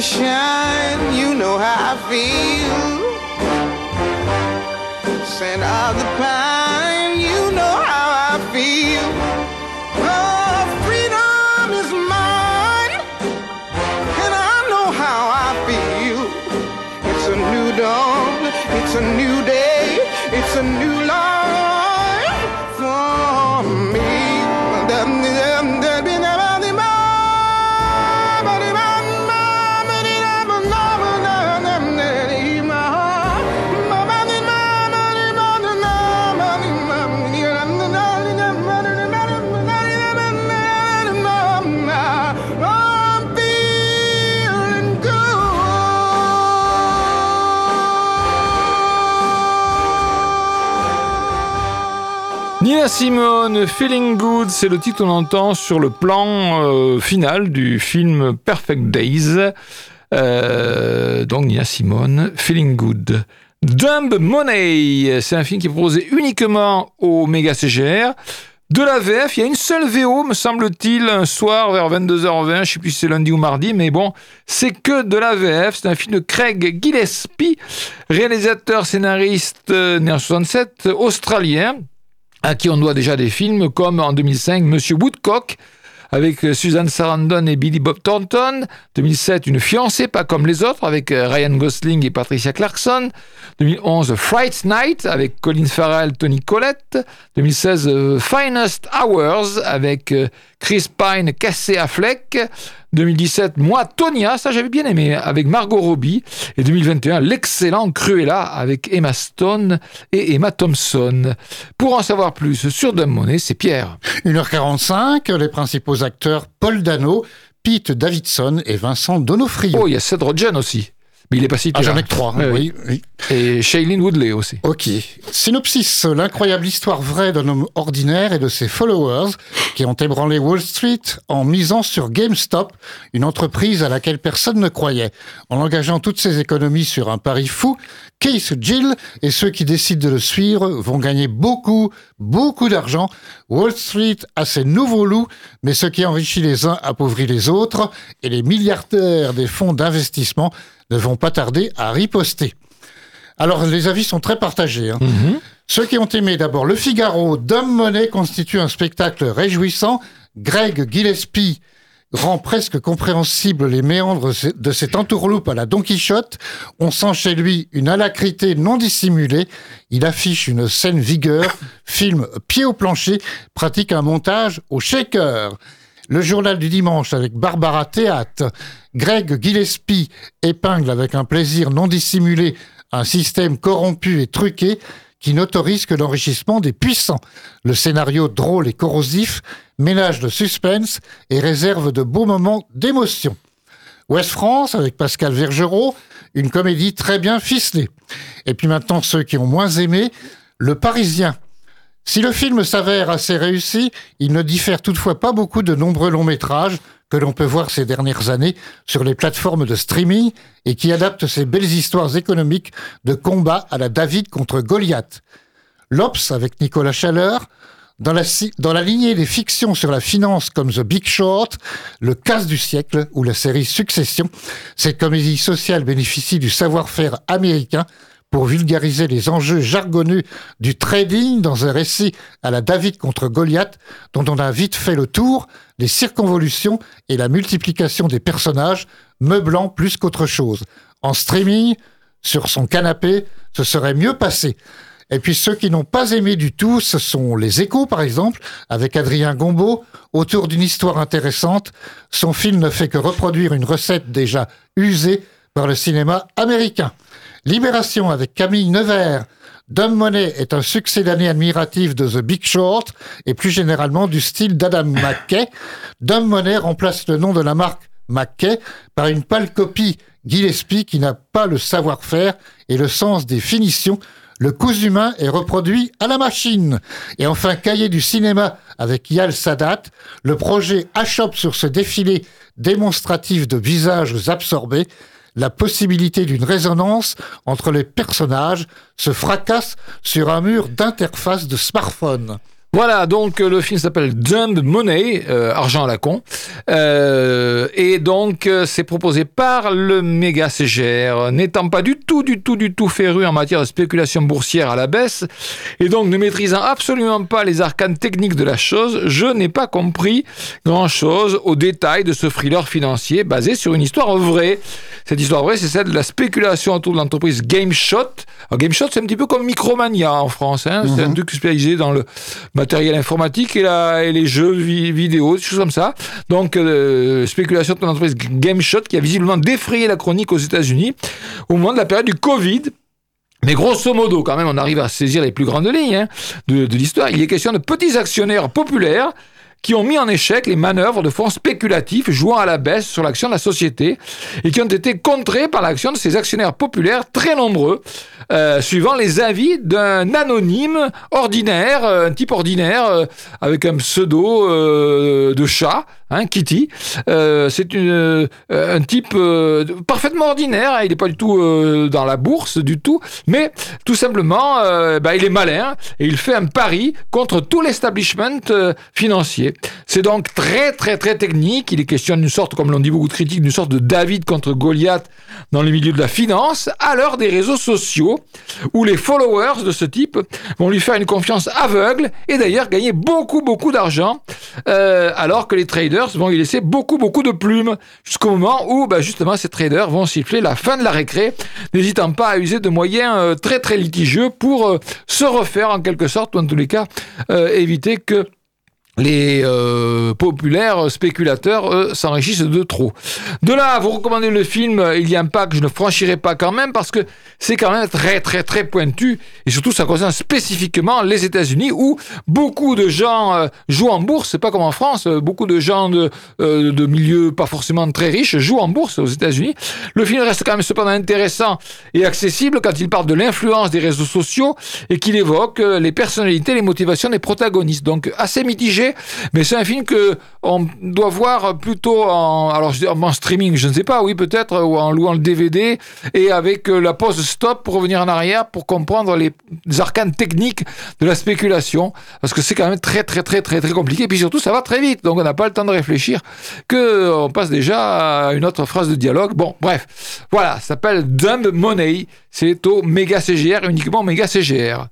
Shine, you know how I feel. Scent of the pine, you know how I feel. Oh, freedom is mine, and I know how I feel. It's a new dawn, it's a new Simone, Feeling Good, c'est le titre qu'on entend sur le plan euh, final du film Perfect Days. Euh, donc Nina Simone, Feeling Good. Dumb Money, c'est un film qui est proposé uniquement au Méga CGR. De la VF, il y a une seule VO, me semble-t-il, un soir vers 22h20, je ne sais plus si c'est lundi ou mardi, mais bon, c'est que de la VF. C'est un film de Craig Gillespie, réalisateur, scénariste euh, né en 67, australien, à qui on doit déjà des films comme en 2005 Monsieur Woodcock, avec euh, Susan Sarandon et Billy Bob Thornton. 2007, Une fiancée, pas comme les autres, avec euh, Ryan Gosling et Patricia Clarkson. 2011, Fright Night, avec Colin Farrell, Tony Collette. 2016, euh, Finest Hours, avec Chris Pine, Cassie Affleck. 2017, Moi, Tonya, ça j'avais bien aimé, avec Margot Robbie. Et 2021, l'excellent Cruella, avec Emma Stone et Emma Thompson. Pour en savoir plus sur Dumb Money, c'est Pierre. 1h45, les principaux acteurs Paul Dano, Pete Davidson et Vincent Donofrio. Oh, il y a Seth Rogen aussi. Mais il est pas cité. ah, j'en ai que trois. Ouais, oui, oui. Et Shailene Woodley aussi. Ok. Synopsis. L'incroyable histoire vraie d'un homme ordinaire et de ses followers qui ont ébranlé Wall Street en misant sur GameStop, une entreprise à laquelle personne ne croyait. En engageant toutes ses économies sur un pari fou, Case Jill et ceux qui décident de le suivre vont gagner beaucoup, beaucoup d'argent. Wall Street a ses nouveaux loups, mais ce qui enrichit les uns appauvrit les autres et les milliardaires des fonds d'investissement ne vont pas tarder à riposter. Alors, les avis sont très partagés. hein. Ceux qui ont aimé d'abord Le Figaro, Dumb Money constitue un spectacle réjouissant. Greg Gillespie rend presque compréhensible les méandres de cette entourloupe à la Don Quichotte. On sent chez lui une alacrité non dissimulée. Il affiche une saine vigueur, filme pied au plancher, pratique un montage au shaker. Le journal du dimanche avec Barbara Théâtre. Greg Gillespie épingle avec un plaisir non dissimulé un système corrompu et truqué qui n'autorise que l'enrichissement des puissants. Le scénario drôle et corrosif ménage de suspense et réserve de beaux moments d'émotion. Ouest France avec Pascal Vergerot, une comédie très bien ficelée. Et puis maintenant ceux qui ont moins aimé, Le Parisien. Si le film s'avère assez réussi, il ne diffère toutefois pas beaucoup de nombreux longs métrages que l'on peut voir ces dernières années sur les plateformes de streaming et qui adapte ces belles histoires économiques de combat à la David contre Goliath. L'Obs avec Nicolas Chaleur, dans la, dans la lignée des fictions sur la finance comme The Big Short, Le Casse du siècle ou la série Succession, cette comédie sociale bénéficie du savoir-faire américain pour vulgariser les enjeux jargonneux du trading dans un récit à la David contre Goliath dont on a vite fait le tour, les circonvolutions et la multiplication des personnages, meublant plus qu'autre chose. En streaming, sur son canapé, ce serait mieux passé. Et puis ceux qui n'ont pas aimé du tout, ce sont les échos par exemple, avec Adrien Gombeau, autour d'une histoire intéressante. Son film ne fait que reproduire une recette déjà usée par le cinéma américain. Libération avec Camille Nevers. Dumb Money est un succès d'année admiratif de The Big Short et plus généralement du style d'Adam (laughs) McKay. Dumb Money remplace le nom de la marque McKay par une pâle copie Gillespie qui n'a pas le savoir-faire et le sens des finitions. Le cousu humain est reproduit à la machine. Et enfin, cahier du cinéma avec Yal Sadat. Le projet achoppe sur ce défilé démonstratif de visages absorbés la possibilité d'une résonance entre les personnages se fracasse sur un mur d'interface de smartphone. Voilà, donc le film s'appelle Dumb Money, euh, argent à la con, euh, et donc euh, c'est proposé par le méga CGR, n'étant pas du tout, du tout, du tout féru en matière de spéculation boursière à la baisse, et donc ne maîtrisant absolument pas les arcanes techniques de la chose, je n'ai pas compris grand-chose aux détails de ce thriller financier basé sur une histoire vraie. Cette histoire vraie, c'est celle de la spéculation autour de l'entreprise GameShot. Alors, GameShot, c'est un petit peu comme Micromania en France, hein, c'est un truc spécialisé dans le matériel informatique et, les jeux vi- vidéo, des choses comme ça. Donc, euh, spéculation de l'entreprise GameShot qui a visiblement défrayé la chronique aux États-Unis au moment de la période du Covid. Mais grosso modo, quand même, on arrive à saisir les plus grandes lignes hein, de l'histoire. Il est question de petits actionnaires populaires qui ont mis en échec les manœuvres de fonds spéculatifs jouant à la baisse sur l'action de la société et qui ont été contrés par l'action de ces actionnaires populaires très nombreux, euh, suivant les avis d'un anonyme ordinaire, euh, un type ordinaire euh, avec un pseudo de chat, hein, Kitty. C'est un type parfaitement ordinaire, hein, il n'est pas du tout dans la bourse du tout, mais tout simplement, bah, il est malin et il fait un pari contre tout l'establishment euh, C'est donc très très très technique. Il est question d'une sorte, comme l'ont dit beaucoup de critiques, d'une sorte de David contre Goliath dans le milieu de la finance, à l'heure des réseaux sociaux, où les followers de ce type vont lui faire une confiance aveugle et d'ailleurs gagner beaucoup beaucoup d'argent, euh, alors que les traders vont lui laisser beaucoup beaucoup de plumes, jusqu'au moment où bah, justement ces traders vont siffler la fin de la récré, n'hésitant pas à user de moyens euh, très très litigieux pour euh, se refaire en quelque sorte, ou en tous les cas éviter que les euh, populaires spéculateurs s'enrichissent de trop. De là, vous recommander le film Il y a un pas que je ne franchirai pas quand même parce que c'est quand même très très très pointu et surtout ça concerne spécifiquement les États-Unis où beaucoup de gens euh, jouent en bourse. C'est pas comme en France, euh, beaucoup de gens de, euh, de milieux pas forcément très riches jouent en bourse aux États-Unis. Le film reste quand même cependant intéressant et accessible quand il parle de l'influence des réseaux sociaux et qu'il évoque euh, les personnalités, les motivations des protagonistes. Donc assez mitigé, mais c'est un film que on doit voir plutôt en alors en streaming, je ne sais pas, oui peut-être ou en louant le DVD et avec euh, la pause stop pour revenir en arrière pour comprendre les arcanes techniques de la spéculation. Parce que c'est quand même très très très très très compliqué. Et puis surtout ça va très vite. Donc on n'a pas le temps de réfléchir que euh, on passe déjà à une autre phrase de dialogue. Bon, bref. Voilà, ça s'appelle Dumb Money, c'est au méga CGR uniquement méga CGR.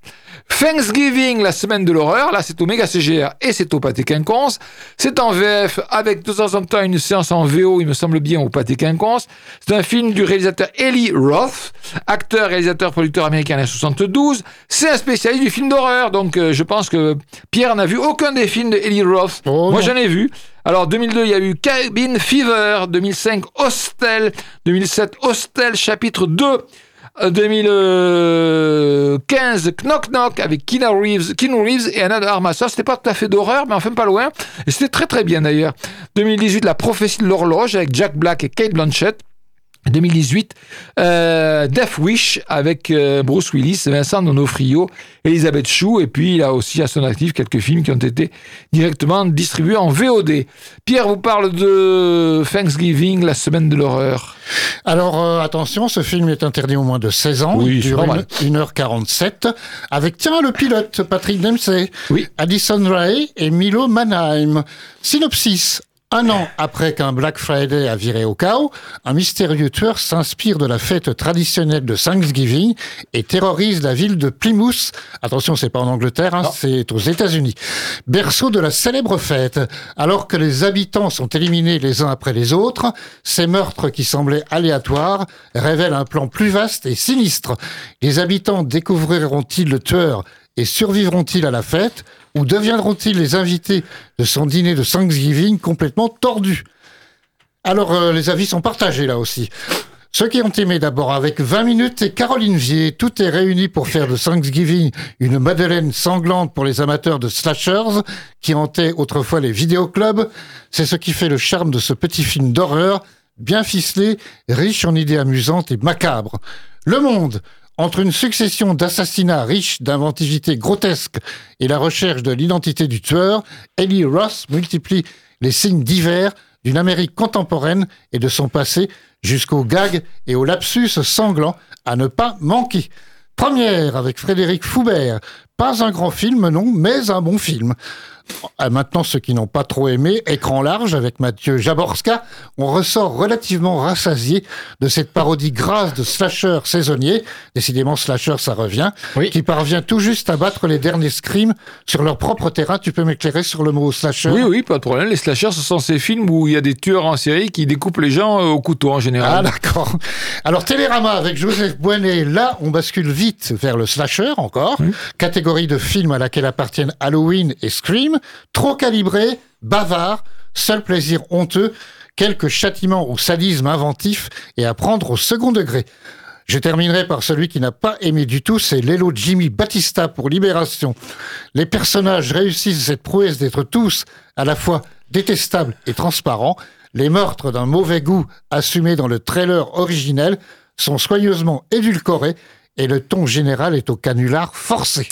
Thanksgiving, la semaine de l'horreur, là c'est au méga CGR et c'est au Pâté Quinconce. C'est en VF avec de temps en temps une séance en VO, il me semble bien, au Pâté Quinconce. C'est un film du réalisateur Eli Roth, acteur, réalisateur, producteur américain en 72. C'est un spécialiste du film d'horreur, donc euh, je pense que Pierre n'a vu aucun des films de Eli Roth. Oh, Moi j'en ai vu. Alors 2002, il y a eu Cabin Fever, 2005 Hostel, 2007 Hostel chapitre 2. Euh, 2015 Knock Knock avec Keanu Reeves, Keanu Reeves et Anna de Armas. Ça, c'était pas tout à fait d'horreur, mais enfin pas loin. Et c'était très très bien d'ailleurs. 2018 La prophétie de l'horloge avec Jack Black et Kate Blanchett. 2018, euh, Death Wish avec euh, Bruce Willis, Vincent Donofrio, Elisabeth Chou, et puis il a aussi à son actif quelques films qui ont été directement distribués en VOD. Pierre vous parle de Thanksgiving, la semaine de l'horreur. Alors euh, attention, ce film est interdit au moins de 16 ans, Oui, il dure normal. 1h47, avec tiens le pilote Patrick Dempsey, Oui. Addison Rae et Milo Manheim. Synopsis. Un an après qu'un Black Friday a viré au chaos, un mystérieux tueur s'inspire de la fête traditionnelle de Thanksgiving et terrorise la ville de Plymouth. Attention, c'est pas en Angleterre, hein, c'est aux États-Unis. Berceau de la célèbre fête. Alors que les habitants sont éliminés les uns après les autres, ces meurtres qui semblaient aléatoires révèlent un plan plus vaste et sinistre. Les habitants découvriront-ils le tueur et survivront-ils à la fête? Ou deviendront-ils les invités de son dîner de Thanksgiving complètement tordu Alors euh, les avis sont partagés là aussi. Ceux qui ont aimé d'abord avec 20 minutes et Caroline Vier, tout est réuni pour faire de Thanksgiving une madeleine sanglante pour les amateurs de slashers qui hantaient autrefois les vidéoclubs. C'est ce qui fait le charme de ce petit film d'horreur, bien ficelé, riche en idées amusantes et macabres. Le Monde, entre une succession d'assassinats riches d'inventivité grotesque et la recherche de l'identité du tueur, Ellie Ross multiplie les signes divers d'une Amérique contemporaine et de son passé jusqu'au gag et au lapsus sanglant à ne pas manquer. Première avec Frédéric Foubert. Pas un grand film, non, mais un bon film. Ah, Maintenant, ceux qui n'ont pas trop aimé, écran large avec Mathieu Jaborska, on ressort relativement rassasié de cette parodie grasse de slasher saisonnier, décidément slasher ça revient, Oui. qui parvient tout juste à battre les derniers scrims sur leur propre terrain. Tu peux m'éclairer sur le mot slasher? Oui, oui, pas de problème. Les slashers, ce sont ces films où il y a des tueurs en série qui découpent les gens euh, au couteau en Ah général. d'accord. Alors Télérama avec Joseph Boinet, là on bascule vite vers le slasher encore, catégorie de films à laquelle appartiennent Halloween et Scream, trop calibré, bavard, seul plaisir honteux, quelques châtiments ou sadisme inventif et à prendre au second degré. Je terminerai par celui qui n'a pas aimé du tout, c'est Lelo Jimmy Batista pour Libération. Les personnages réussissent cette prouesse d'être tous à la fois détestables et transparents. Les meurtres d'un mauvais goût assumés dans le trailer originel sont soigneusement édulcorés et le ton général est au canular forcé.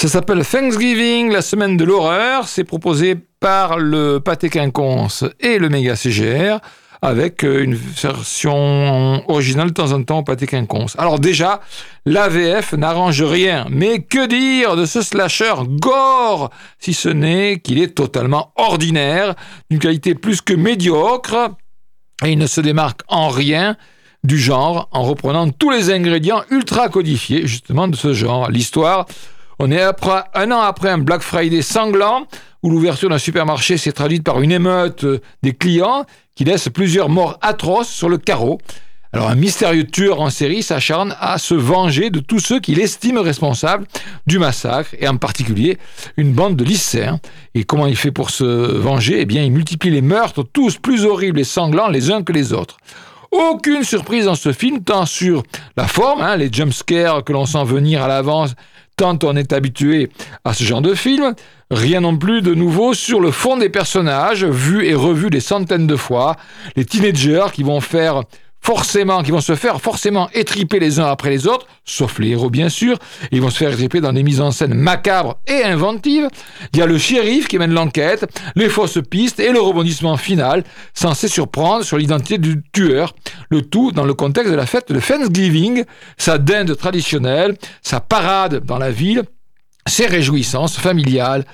Ça s'appelle Thanksgiving, la semaine de l'horreur. C'est proposé par le Pâté Quinconce et le Méga CGR avec euh, une version originale de temps en temps au Pâté Quinconce. Alors déjà, l'AVF n'arrange rien. Mais que dire de ce slasher gore? Si ce n'est qu'il est totalement ordinaire, d'une qualité plus que médiocre, et il ne se démarque en rien du genre en reprenant tous les ingrédients ultra codifiés justement de ce genre. L'histoire, on est après, un an après un Black Friday sanglant où l'ouverture d'un supermarché s'est traduite par une émeute euh, des clients qui laisse plusieurs morts atroces sur le carreau. Alors un mystérieux tueur en série s'acharne à se venger de tous ceux qu'il estime responsables du massacre, et en particulier une bande de lycéens. Et comment il fait pour se venger? Eh bien, il multiplie les meurtres, tous plus horribles et sanglants les uns que les autres. Aucune surprise dans ce film, tant sur la forme, hein, les jumpscares que l'on sent venir à l'avance, tant on est habitué à ce genre de film. Rien non plus de nouveau sur le fond des personnages, vus et revus des centaines de fois. Les teenagers qui vont faire forcément, qui vont se faire forcément étriper les uns après les autres, sauf les héros bien sûr, ils vont se faire étriper dans des mises en scène macabres et inventives. Il y a le shérif qui mène l'enquête, les fausses pistes et le rebondissement final, censé surprendre sur l'identité du tueur. Le tout dans le contexte de la fête de Thanksgiving, sa dinde traditionnelle, sa parade dans la ville, ses réjouissances familiales.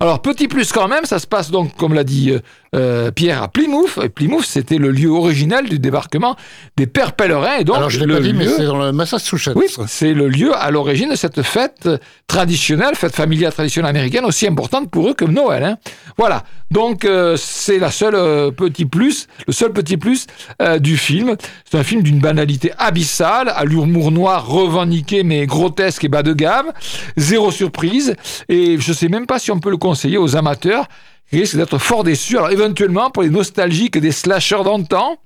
Alors, petit plus quand même, ça se passe donc, comme l'a dit euh, Pierre, à Plymouth. Et Plymouth, c'était le lieu original du débarquement des pères pèlerins. Et donc, Alors je l'ai pas dit, mais c'est dans le Massachusetts. oui, c'est le lieu à l'origine de cette fête traditionnelle, fête familiale traditionnelle américaine, aussi importante pour eux que Noël. hein. Voilà. Donc euh, c'est la seule euh, petit plus, le seul petit plus du film. C'est un film d'une banalité abyssale, à l'humour noir revendiqué mais grotesque et bas de gamme, zéro surprise. Et je sais même pas si on peut le conseiller aux amateurs qui risquent d'être fort déçus. Alors éventuellement pour les nostalgiques des slashers d'antan.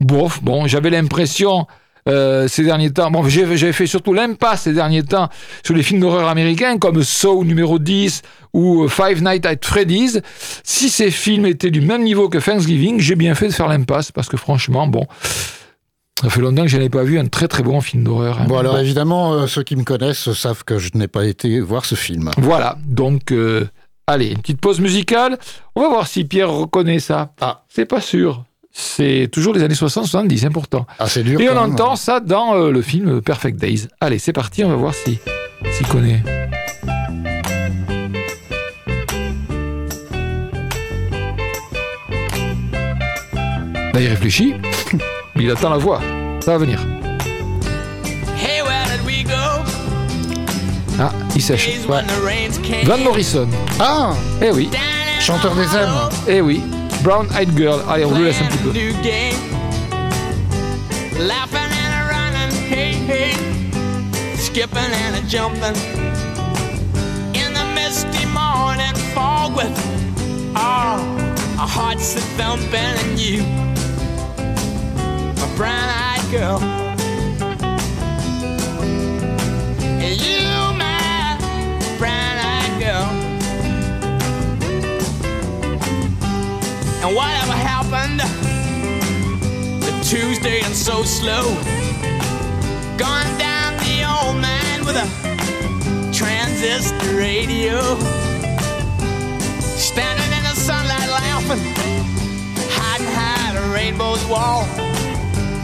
Bof, bon, j'avais l'impression euh, ces derniers temps, bon, j'ai fait surtout l'impasse ces derniers temps sur les films d'horreur américains comme Saw numéro 10 ou euh, Five Nights at Freddy's. Si ces films étaient du même niveau que Thanksgiving, j'ai bien fait de faire l'impasse parce que franchement, bon, Ça fait longtemps que je n'avais pas vu un très très bon film d'horreur. hein. Bon, alors évidemment, euh, ceux qui me connaissent savent que je n'ai pas été voir ce film. Voilà, donc euh, allez, une petite pause musicale. On va voir si Pierre reconnaît ça. Ah. C'est pas sûr. C'est toujours les années 60-70, hein, pourtant. Ah, c'est dur. Et on même. entend ça dans euh, le film Perfect Days. Allez, c'est parti, on va voir si s'il connaît. Là, il réfléchit, mais (laughs) il attend la voix. Ça va venir. Ah, il sèche. Ouais. Van Morrison. Ah, Eh oui, chanteur des M. eh oui. Brown Eyed Girl. Allez, on le laisse un petit peu. Laughing and a running, hey, hey. Skipping and a jumping. In the misty morning fog with all our hearts that thumping and you, my brown-eyed girl. And you, And whatever happened to Tuesday and so slow? Gone down the old man with a transistor radio. Standing in the sunlight laughing, hiding behind a rainbow's wall.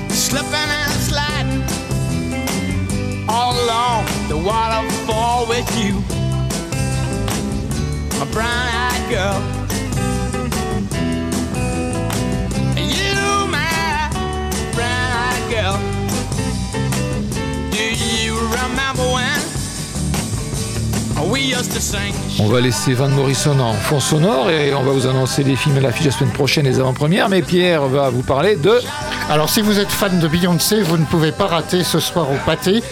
Slipping and sliding all along the waterfall with you. A brown eyed girl. On va laisser Van Morrison en fond sonore et on va vous annoncer les films à l'affiche la semaine prochaine, les avant-premières. Mais Pierre va vous parler de. Alors, si vous êtes fan de Beyoncé, vous ne pouvez pas rater ce soir au pâté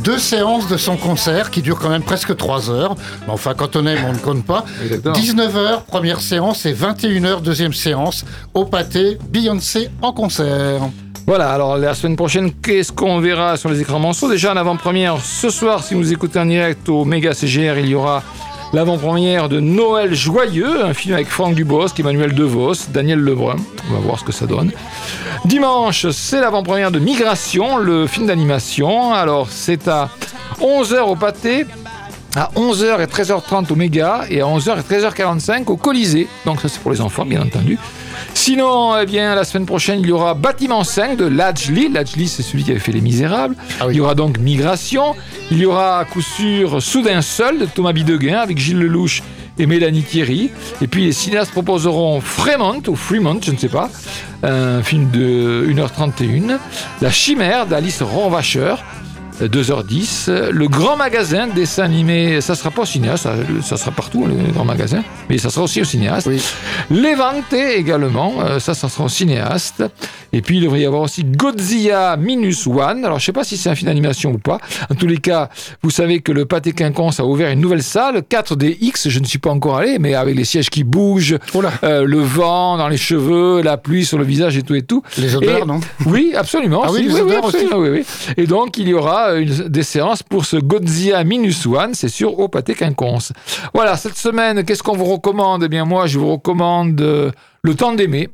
deux séances de son concert qui durent quand même presque 3 heures. Mais enfin, quand on aime, on ne compte pas. Exactement. 19h, première séance, et 21h, deuxième séance. Au pâté, Beyoncé en concert. Voilà, alors la semaine prochaine, qu'est-ce qu'on verra sur les écrans morceaux Déjà en avant-première, ce soir, si vous écoutez en direct au Méga CGR, il y aura l'avant-première de Noël Joyeux, un film avec Franck Dubosc, Emmanuel DeVos, Daniel Lebrun. On va voir ce que ça donne. Dimanche, c'est l'avant-première de Migration, le film d'animation. Alors, c'est à 11h au pâté, à 11h et 13h30 au Méga et à 11h et 13h45 au Colisée. Donc ça c'est pour les enfants bien entendu. Sinon, eh bien, la semaine prochaine, il y aura Bâtiment 5 de Lajli. Lajli, c'est celui qui avait fait Les Misérables. Ah oui. Il y aura donc Migration. Il y aura à coup sûr Soudain Seul de Thomas Bideguin avec Gilles Lelouch et Mélanie Thierry. Et puis les cinéastes proposeront Fremont ou Fremont, je ne sais pas, un film de 1h31. La Chimère d'Alice Ronvacher. 2h10. Le grand magasin de dessin animé, ça sera pas au cinéaste, ça, ça sera partout, le grand magasin, mais ça sera aussi au cinéaste. Oui. Levante également, euh, ça, ça sera au cinéaste. Et puis il devrait y avoir aussi Godzilla Minus One. Alors je sais pas si c'est un film d'animation ou pas. En tous les cas, vous savez que le Pâté Quinconce a ouvert une nouvelle salle, 4DX, je ne suis pas encore allé, mais avec les sièges qui bougent, Oh euh, le vent dans les cheveux, la pluie sur le visage et tout et tout. Les odeurs, Et- non? Oui, absolument. Ah oui, Si, les odeurs aussi absolument, oui, oui. Et donc, il y aura une, des séances pour ce Godzilla Minus One, c'est sûr, au pâté quinconce. Voilà, cette semaine, qu'est-ce qu'on vous recommande? Eh bien, moi, je vous recommande euh, Le temps d'aimer.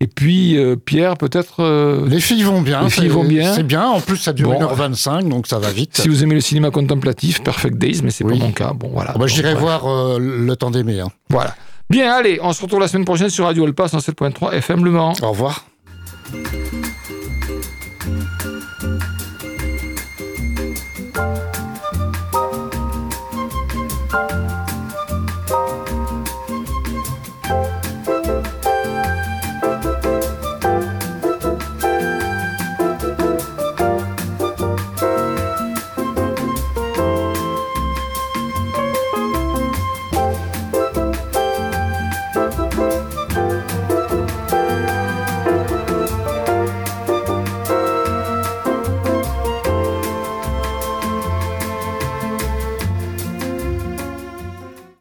Et puis, euh, Pierre, peut-être, euh, Les filles vont bien. Les filles vont bien. C'est bien. En plus, ça dure Bon. 1h25, donc ça va vite. si vous aimez le cinéma contemplatif, Perfect Days, mais c'est Oui. pas mon cas. Bon, voilà. Ah bah, J'irai voir Le temps d'aimer. hein. Voilà. Bien, allez, on se retrouve la semaine prochaine sur Radio Alpa 107.3 FM Le Mans. Au revoir.